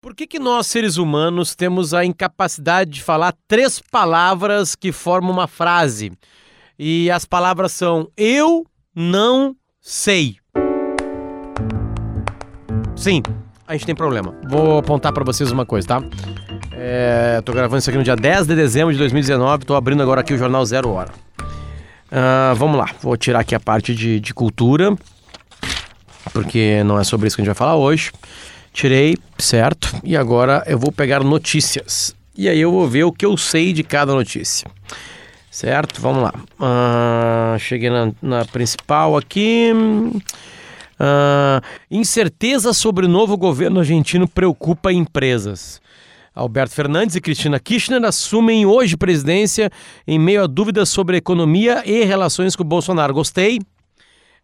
Por que, que nós, seres humanos, temos a incapacidade de falar três palavras que formam uma frase? E as palavras são eu não sei. Sim, a gente tem problema. Vou apontar para vocês uma coisa, tá? É, tô gravando isso aqui no dia 10 de dezembro de 2019, tô abrindo agora aqui o Jornal Zero Hora. Uh, vamos lá, vou tirar aqui a parte de, de cultura, porque não é sobre isso que a gente vai falar hoje. Tirei, certo? E agora eu vou pegar notícias. E aí eu vou ver o que eu sei de cada notícia. Certo? Vamos lá. Uh, cheguei na, na, principal aqui. Uh, incerteza sobre o novo governo argentino preocupa empresas. Alberto Fernandes e Cristina Kirchner assumem hoje presidência em meio a dúvidas sobre economia e relações com o Bolsonaro. Gostei.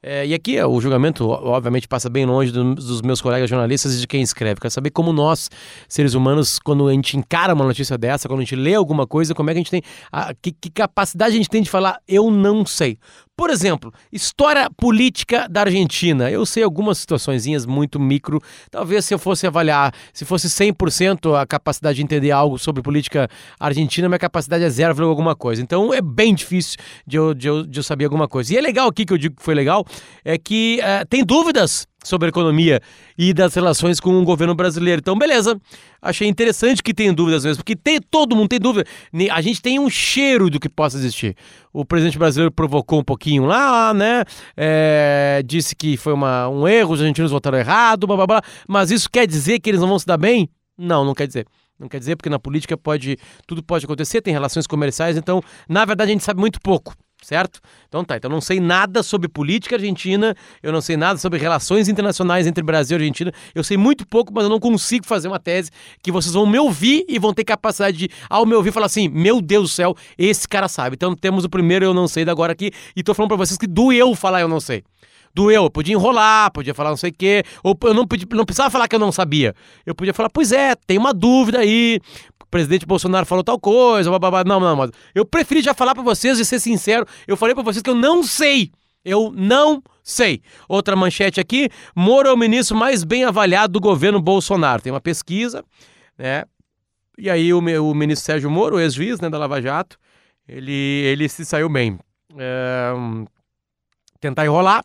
É, e aqui o julgamento, obviamente, passa bem longe dos meus colegas jornalistas e de quem escreve. Quero saber como nós, seres humanos, quando a gente encara uma notícia dessa, quando a gente lê alguma coisa, como é que a gente tem. A, que, que capacidade a gente tem de falar, eu não sei. Por exemplo, história política da Argentina. Eu sei algumas situações muito micro. Talvez se eu fosse avaliar, se fosse 100% a capacidade de entender algo sobre política argentina, minha capacidade é zero alguma coisa. Então é bem difícil de eu, de, eu, de eu saber alguma coisa. E é legal aqui que eu digo que foi legal, é que uh, tem dúvidas sobre a economia e das relações com o governo brasileiro. Então, beleza. Achei interessante que tem dúvidas mesmo, porque tem, todo mundo tem dúvida. A gente tem um cheiro do que possa existir. O presidente brasileiro provocou um pouquinho lá, né? É, disse que foi uma, um erro, os argentinos votaram errado, blá blá blá. Mas isso quer dizer que eles não vão se dar bem? Não, não quer dizer. Não quer dizer porque na política pode tudo pode acontecer, tem relações comerciais, então, na verdade, a gente sabe muito pouco certo? Então tá, então não sei nada sobre política argentina, eu não sei nada sobre relações internacionais entre Brasil e Argentina, eu sei muito pouco, mas eu não consigo fazer uma tese que vocês vão me ouvir e vão ter capacidade de, ao me ouvir, falar assim, meu Deus do céu, esse cara sabe. Então temos o primeiro eu não sei da agora aqui, e tô falando pra vocês que doeu falar eu não sei doeu. Eu podia enrolar, podia falar não sei o quê, ou eu não, podia, não precisava falar que eu não sabia. Eu podia falar, pois é, tem uma dúvida aí, presidente Bolsonaro falou tal coisa, blá. não, não, mas eu preferi já falar para vocês e ser sincero, eu falei para vocês que eu não sei. Eu não sei. Outra manchete aqui: Moro é o ministro mais bem avaliado do governo Bolsonaro. Tem uma pesquisa, né? E aí o, o ministro Sérgio Moro, ex-juiz né, da Lava Jato, ele, ele se saiu bem. É, tentar enrolar,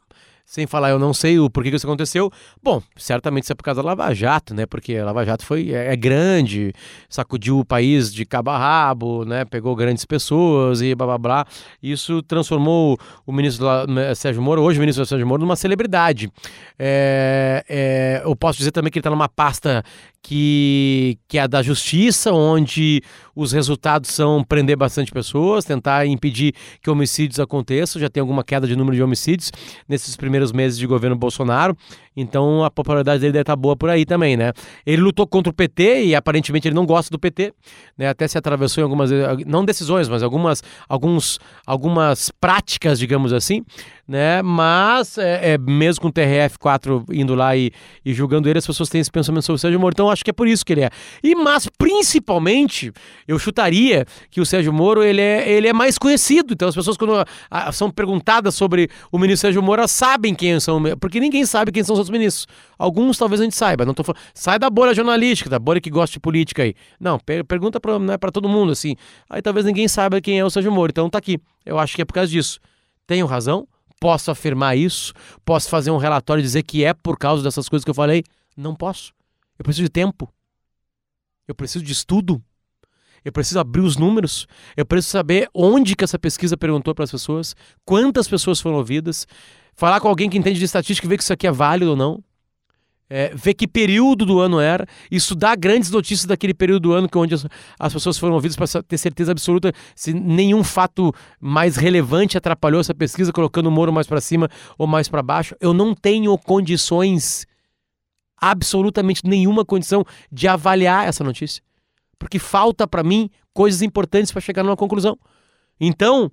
sem falar eu não sei o porquê que isso aconteceu. Bom, certamente isso é por causa da Lava Jato, né? Porque a Lava Jato foi, é, é grande, sacudiu o país de cabo a rabo, né? Pegou grandes pessoas e blá blá blá. Isso transformou o ministro né, Sérgio Moro, hoje o ministro Sérgio Moro, numa celebridade. É, é, eu posso dizer também que ele está numa pasta que, que é a da justiça, onde os resultados são prender bastante pessoas, tentar impedir que homicídios aconteçam. Já tem alguma queda de número de homicídios nesses primeiros meses de governo Bolsonaro. Então a popularidade dele deve estar boa por aí também, né? Ele lutou contra o PT e aparentemente ele não gosta do PT, né? Até se atravessou em algumas não decisões, mas algumas alguns algumas práticas, digamos assim, né? Mas é, é mesmo com o TRF4 indo lá e, e julgando ele, as pessoas têm esse pensamento sobre o Sérgio Moro. Então acho que é por isso que ele é. E mas principalmente eu chutaria que o Sérgio Moro ele é, ele é mais conhecido. Então as pessoas quando a, a, são perguntadas sobre o ministro Sérgio Moro, sabem quem são, porque ninguém sabe quem são os outros ministros. Alguns talvez a gente saiba, não tô falando, sai da bolha jornalística, da bolha que gosta de política aí. Não, per pergunta para né, todo mundo assim. Aí talvez ninguém saiba quem é o Sérgio Moro. Então tá aqui. Eu acho que é por causa disso. Tenho razão? Posso afirmar isso? Posso fazer um relatório e dizer que é por causa dessas coisas que eu falei? Não posso. Eu preciso de tempo. Eu preciso de estudo. Eu preciso abrir os números. Eu preciso saber onde que essa pesquisa perguntou para as pessoas, quantas pessoas foram ouvidas, falar com alguém que entende de estatística e ver que isso aqui é válido ou não. É, ver que período do ano era, estudar grandes notícias daquele período do ano que onde as, as pessoas foram ouvidas para ter certeza absoluta se nenhum fato mais relevante atrapalhou essa pesquisa, colocando o Moro mais para cima ou mais para baixo. Eu não tenho condições, absolutamente nenhuma condição de avaliar essa notícia, porque falta para mim coisas importantes para chegar numa conclusão. Então,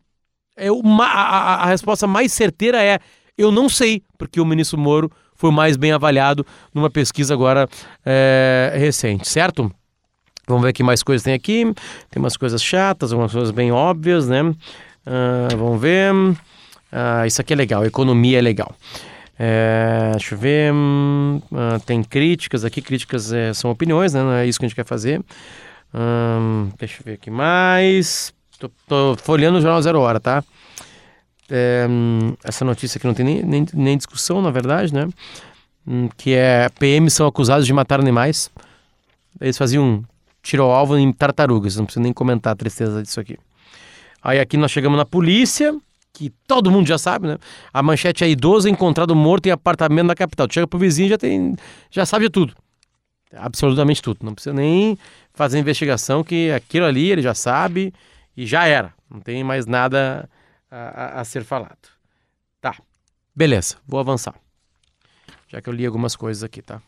eu, a, a, a resposta mais certeira é eu não sei, porque o ministro Moro foi mais bem avaliado numa pesquisa agora é, recente, certo? Vamos ver que mais coisas tem aqui. Tem umas coisas chatas, algumas coisas bem óbvias, né? Uh, vamos ver. Uh, isso aqui é legal, economia é legal. É, deixa eu ver. ah, tem críticas aqui. Críticas é, são opiniões, né? Não é isso que a gente quer fazer. Deixa eu ver aqui mais. Tô, tô folheando o Jornal Zero Hora, tá? É, hum, essa notícia aqui não tem nem, nem, nem discussão, na verdade, né? Hum, que é PMs são acusados de matar animais. Eles faziam tiro alvo em tartarugas. Não preciso nem comentar a tristeza disso aqui. Aí aqui nós chegamos na polícia, que todo mundo já sabe, né? A manchete é idoso encontrado morto em apartamento na capital. Chega pro vizinho já tem, já sabe de tudo. Absolutamente tudo. Não precisa nem fazer investigação que aquilo ali ele já sabe e já era. Não tem mais nada a, a- a ser falado. Tá. Beleza, vou avançar. Já que eu li algumas coisas aqui, tá?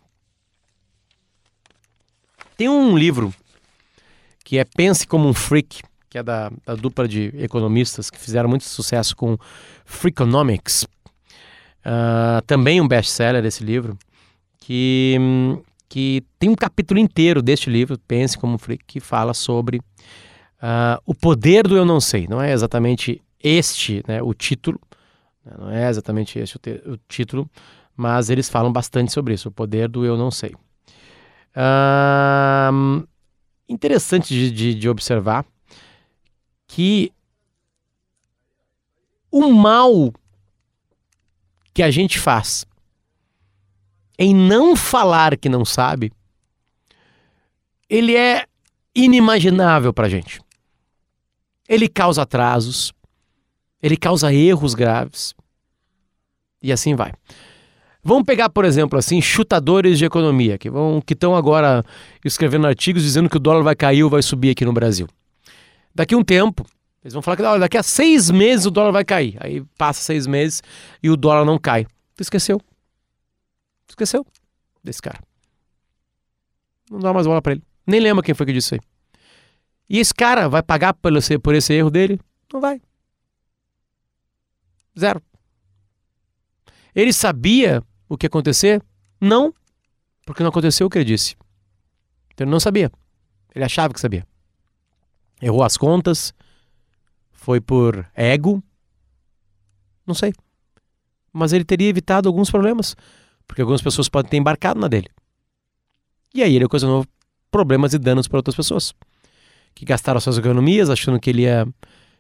Tem um livro que é Pense como um Freak, que é da, da dupla de economistas que fizeram muito sucesso com Freakonomics. Ah, também um best-seller esse livro, que, que tem um capítulo inteiro deste livro, Pense como um Freak, que fala sobre ah, o poder do eu não sei. Não é exatamente este né, o título, né, não é exatamente este o, o título, mas eles falam bastante sobre isso, o poder do eu não sei. Ah, interessante de, de, de observar que o mal que a gente faz em não falar que não sabe, ele é inimaginável para gente. Ele causa atrasos, ele causa erros graves e assim vai. Vamos pegar, por exemplo, assim, chutadores de economia que vão que estão agora escrevendo artigos dizendo que o dólar vai cair ou vai subir aqui no Brasil. Daqui um tempo, eles vão falar que olha, daqui a seis meses o dólar vai cair. Aí passa seis meses e o dólar não cai. Tu esqueceu. Esqueceu desse cara. Não dá mais bola pra ele. Nem lembra quem foi que disse isso aí. E esse cara vai pagar por esse, por esse erro dele? Não vai. Zero. Ele sabia o que ia acontecer? Não. Porque não aconteceu o que ele disse. Então ele não sabia. Ele achava que sabia. Errou as contas. Foi por ego. Não sei. Mas ele teria evitado alguns problemas. Porque algumas pessoas podem ter embarcado na dele. E aí ele ocasionou problemas e danos para outras pessoas. Que gastaram suas economias achando que ele ia,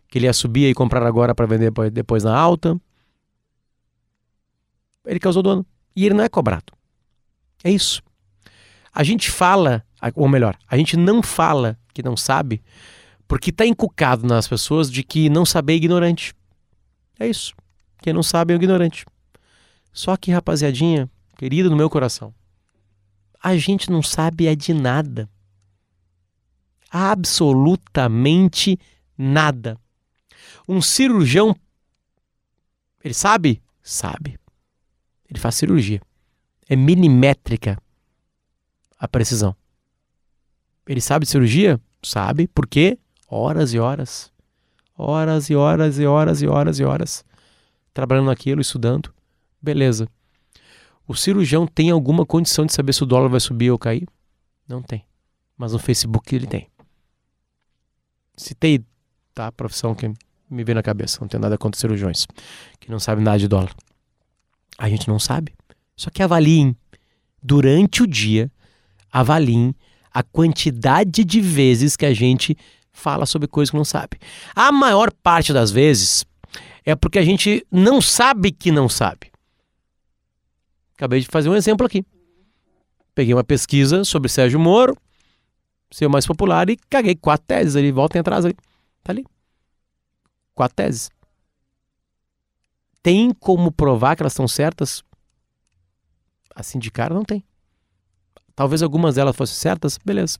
que ele ia subir e comprar agora para vender depois- na alta. Ele causou dano. E ele não é cobrado. É isso. A gente fala, ou melhor, a gente não fala que não sabe, porque está encucado nas pessoas de que não saber é ignorante. É isso. Quem não sabe é um ignorante. Só que, rapaziadinha, querida no meu coração, a gente não sabe é de nada. Absolutamente nada. Um cirurgião, ele sabe? Sabe. Ele faz cirurgia. É milimétrica a precisão. Ele sabe de cirurgia? Sabe. Por quê? Horas e horas. Horas e horas e horas e horas e horas. Trabalhando naquilo, estudando. Beleza. O cirurgião tem alguma condição de saber se o dólar vai subir ou cair? Não tem. Mas no Facebook ele tem. Citei, tá? A profissão que me veio na cabeça. Não tenho nada contra cirurgiões. Que não sabem nada de dólar. A gente não sabe. Só que avaliem. Durante o dia, avaliem a quantidade de vezes que a gente fala sobre coisas que não sabe. A maior parte das vezes é porque a gente não sabe que não sabe. Acabei de fazer um exemplo aqui. Peguei uma pesquisa sobre Sérgio Moro, ser o mais popular, e caguei quatro teses ali. Voltem atrás ali. Tá ali. Quatro teses. Tem como provar que elas estão certas? Assim de cara, não tem. Talvez algumas delas fossem certas, beleza.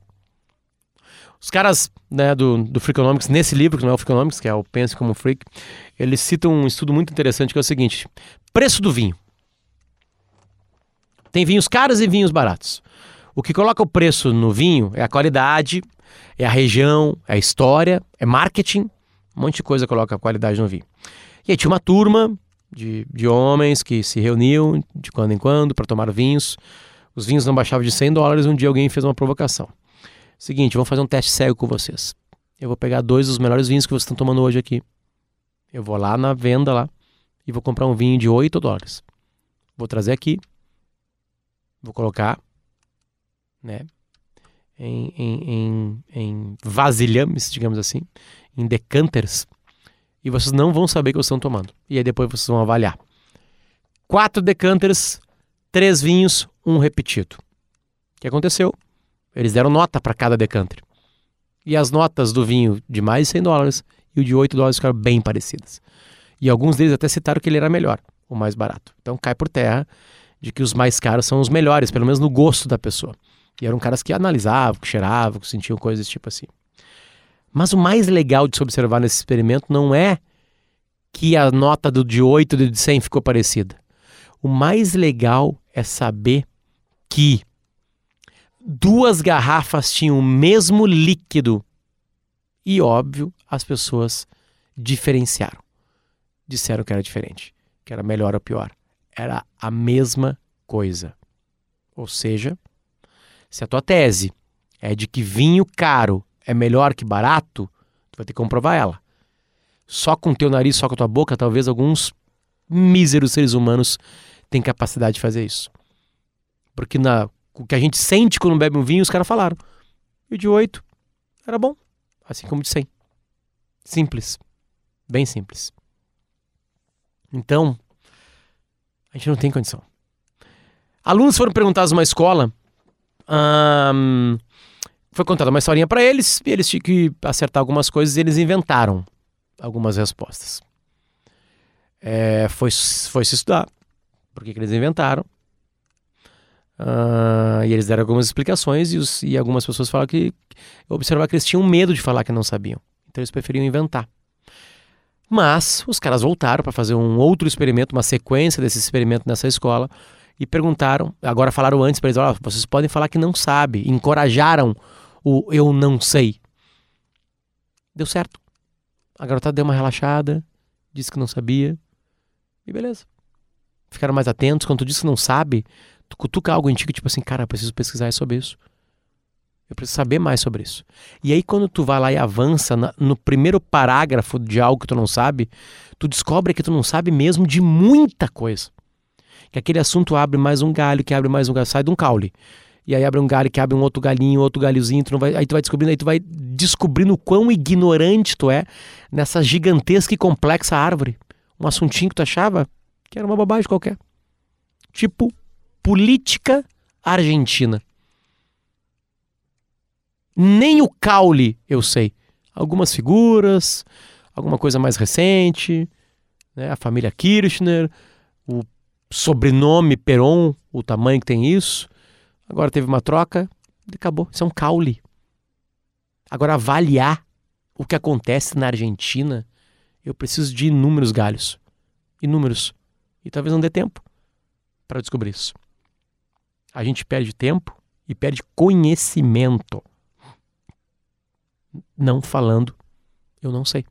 Os caras né, do, do Freakonomics, nesse livro, que não é o Freakonomics, que é o Pense como Freak, eles citam um estudo muito interessante que é o seguinte: preço do vinho. Tem vinhos caros e vinhos baratos. O que coloca o preço no vinho é a qualidade, é a região, é a história, é marketing. Um monte de coisa coloca qualidade no vinho. E aí tinha uma turma de, de homens que se reuniam de quando em quando para tomar vinhos. Os vinhos não baixavam de 100 dólares. Um dia alguém fez uma provocação. Seguinte, vamos fazer um teste cego com vocês. Eu vou pegar dois dos melhores vinhos que vocês estão tomando hoje aqui. Eu vou lá na venda lá e vou comprar um vinho de 8 dólares. Vou trazer aqui. Vou colocar, né? Em, em, em, em vasilhames, digamos assim, em decanters, e vocês não vão saber que vocês estão tomando. E aí depois vocês vão avaliar. Quatro decanters, três vinhos, um repetido. O que aconteceu? Eles deram nota para cada decanter. E as notas do vinho de mais de 100 dólares e o de 8 dólares ficaram bem parecidas. E alguns deles até citaram que ele era melhor, o mais barato. Então cai por terra de que os mais caros são os melhores, pelo menos no gosto da pessoa. E eram caras que analisavam, que cheiravam, que sentiam coisas tipo assim. Mas o mais legal de se observar nesse experimento não é que a nota do de 8 e de 100 ficou parecida. O mais legal é saber que duas garrafas tinham o mesmo líquido e, óbvio, as pessoas diferenciaram. Disseram que era diferente, que era melhor ou pior. Era a mesma coisa. Ou seja, se a tua tese é de que vinho caro é melhor que barato, tu vai ter que comprovar ela. Só com teu nariz, só com a tua boca, talvez alguns míseros seres humanos tenham capacidade de fazer isso. Porque na, o que a gente sente quando bebe um vinho, os caras falaram. E o de 8 era bom, assim como o de 100. Simples. Bem simples. Então, a gente não tem condição. Alunos foram perguntados numa escola. Foi contada uma historinha para eles e eles tinham que acertar algumas coisas e eles inventaram algumas respostas. É, foi, foi se estudar. Por que, eles inventaram? Uh, e eles deram algumas explicações e, os, e algumas pessoas falaram que observar que eles tinham medo de falar que não sabiam. Então eles preferiam inventar. Mas os caras voltaram para fazer um outro experimento, uma sequência desse experimento nessa escola e perguntaram, agora falaram antes para eles, vocês podem falar que não sabe, encorajaram o eu não sei. Deu certo. A garotada deu uma relaxada, disse que não sabia e beleza. Ficaram mais atentos, quando tu diz que não sabe, tu cutuca algo em ti que tipo assim, cara, eu preciso pesquisar sobre isso. Eu preciso saber mais sobre isso. E aí, quando tu vai lá e avança na, no primeiro parágrafo de algo que tu não sabe, tu descobre que tu não sabe mesmo de muita coisa. Que aquele assunto abre mais um galho, que abre mais um galho, sai de um caule. E aí abre um galho que abre um outro galinho, outro galhozinho, tu vai, aí tu vai descobrindo, aí tu vai descobrindo o quão ignorante tu é nessa gigantesca e complexa árvore. Um assuntinho que tu achava que era uma bobagem qualquer. Tipo política argentina. Nem o caule eu sei. Algumas figuras, alguma coisa mais recente, né? a família Kirchner, o sobrenome Peron, o tamanho que tem isso. Agora teve uma troca e acabou. Isso é um caule. Agora, avaliar o que acontece na Argentina, eu preciso de inúmeros galhos. Inúmeros. E talvez não dê tempo para descobrir isso a gente perde tempo e perde conhecimento. Não falando, eu não sei.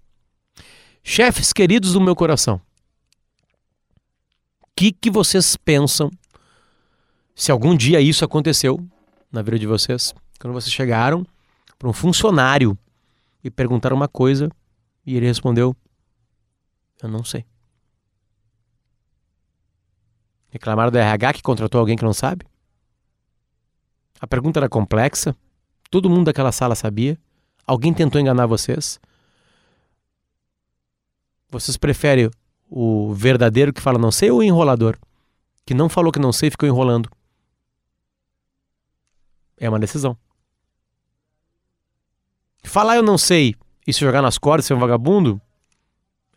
Chefes queridos do meu coração, o que, que vocês pensam se algum dia isso aconteceu na vida de vocês? Quando vocês chegaram para um funcionário e perguntaram uma coisa e ele respondeu: Eu não sei. Reclamaram do RH que contratou alguém que não sabe? A pergunta era complexa. Todo mundo daquela sala sabia. Alguém tentou enganar vocês. Vocês preferem o verdadeiro que fala não sei ou o enrolador? Que não falou que não sei e ficou enrolando. É uma decisão. Falar eu não sei e se jogar nas cordas ser um vagabundo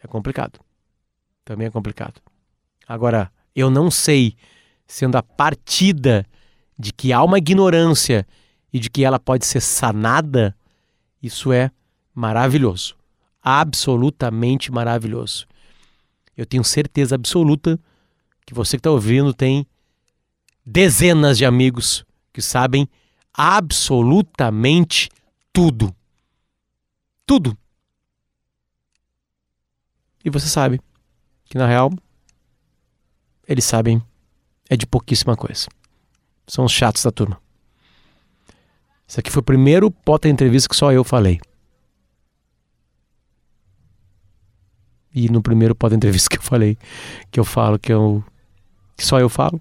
é complicado. Também é complicado. Agora, eu não sei sendo a partida de que há uma ignorância e de que ela pode ser sanada, isso é maravilhoso. Absolutamente maravilhoso. Eu tenho certeza absoluta que você que está ouvindo tem dezenas de amigos que sabem absolutamente tudo. Tudo. E você sabe que na real eles sabem é de pouquíssima coisa. São os chatos da turma. Esse aqui foi o primeiro Potter Entrevista que só eu falei. E no primeiro Potter Entrevista que eu falei, que eu falo que eu que só eu falo,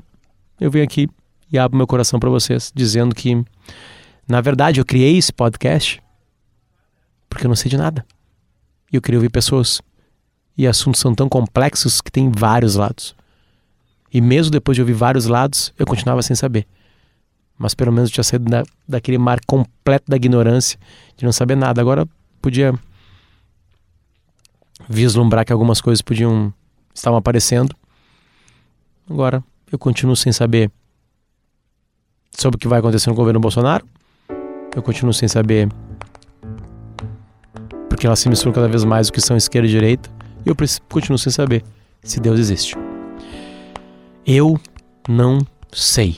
eu venho aqui e abro meu coração para vocês, dizendo que, na verdade, eu criei esse podcast porque eu não sei de nada. E eu queria ouvir pessoas. E assuntos são tão complexos que tem vários lados. E mesmo depois de ouvir vários lados, eu continuava sem saber. Mas pelo menos eu tinha saído da, daquele mar completo da ignorância, de não saber nada. Agora podia vislumbrar que algumas coisas podiam estavam aparecendo. Agora eu continuo sem saber sobre o que vai acontecer no governo Bolsonaro. Eu continuo sem saber porque ela se mistura cada vez mais o que são esquerda e direita. E eu continuo sem saber se Deus existe. Eu não sei.